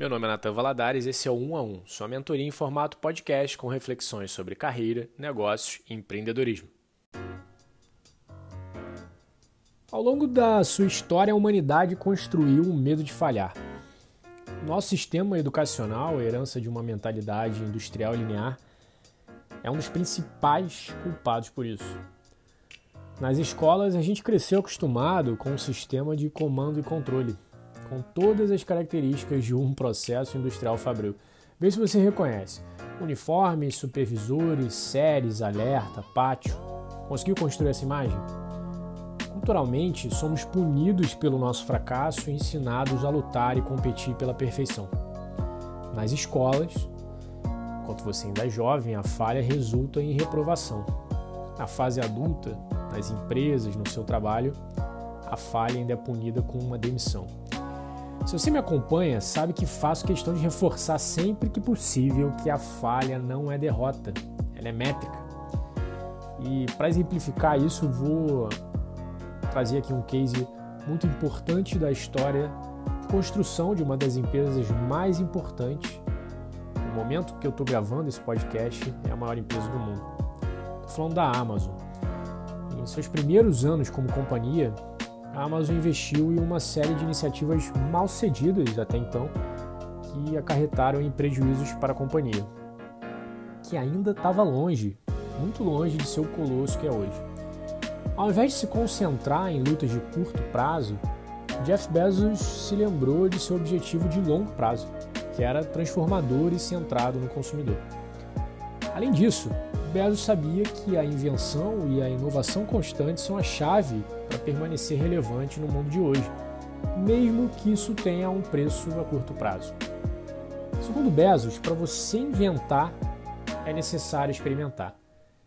Meu nome é Natan Valadares, esse é o 1 a 1, sua mentoria em formato podcast com reflexões sobre carreira, negócios e empreendedorismo. Ao longo da sua história, a humanidade construiu o um medo de falhar. Nosso sistema educacional, herança de uma mentalidade industrial linear, é um dos principais culpados por isso. Nas escolas, a gente cresceu acostumado com um sistema de comando e controle, com todas as características de um processo industrial fabril. Vê se você reconhece. Uniformes, supervisores, séries, alerta, pátio. Conseguiu construir essa imagem? Culturalmente, somos punidos pelo nosso fracasso e ensinados a lutar e competir pela perfeição. Nas escolas, enquanto você ainda é jovem, a falha resulta em reprovação. Na fase adulta, nas empresas, no seu trabalho, a falha ainda é punida com uma demissão. Se você me acompanha, sabe que faço questão de reforçar sempre que possível que a falha não é derrota, ela é métrica. E para exemplificar isso, vou trazer aqui um case muito importante da história de construção de uma das empresas mais importantes. No momento que eu estou gravando esse podcast, é a maior empresa do mundo. Estou falando da Amazon. Em seus primeiros anos como companhia, a Amazon investiu em uma série de iniciativas mal cedidas até então, que acarretaram em prejuízos para a companhia, que ainda estava longe, muito longe de ser o colosso que é hoje. Ao invés de se concentrar em lutas de curto prazo, Jeff Bezos se lembrou de seu objetivo de longo prazo, que era transformador e centrado no consumidor. Além disso, Bezos sabia que a invenção e a inovação constante são a chave para permanecer relevante no mundo de hoje, mesmo que isso tenha um preço a curto prazo. Segundo Bezos, para você inventar é necessário experimentar.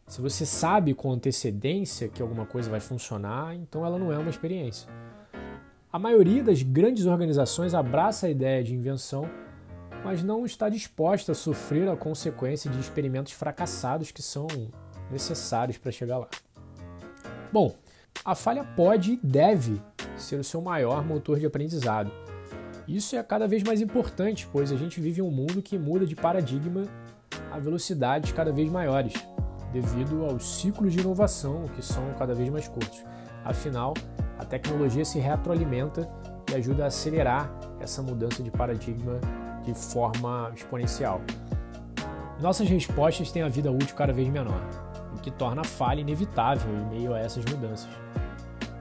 Se você sabe com antecedência que alguma coisa vai funcionar, então ela não é uma experiência. A maioria das grandes organizações abraça a ideia de invenção mas não está disposta a sofrer a consequência de experimentos fracassados que são necessários para chegar lá. Bom, a falha pode e deve ser o seu maior motor de aprendizado. Isso é cada vez mais importante, pois a gente vive um mundo que muda de paradigma a velocidades cada vez maiores, devido aos ciclos de inovação que são cada vez mais curtos. Afinal, a tecnologia se retroalimenta e ajuda a acelerar essa mudança de paradigma de forma exponencial. Nossas respostas têm a vida útil cada vez menor, o que torna a falha inevitável em meio a essas mudanças.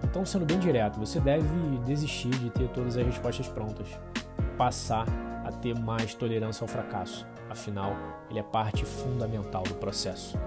Então, sendo bem direto, você deve desistir de ter todas as respostas prontas, passar a ter mais tolerância ao fracasso. Afinal, ele é parte fundamental do processo.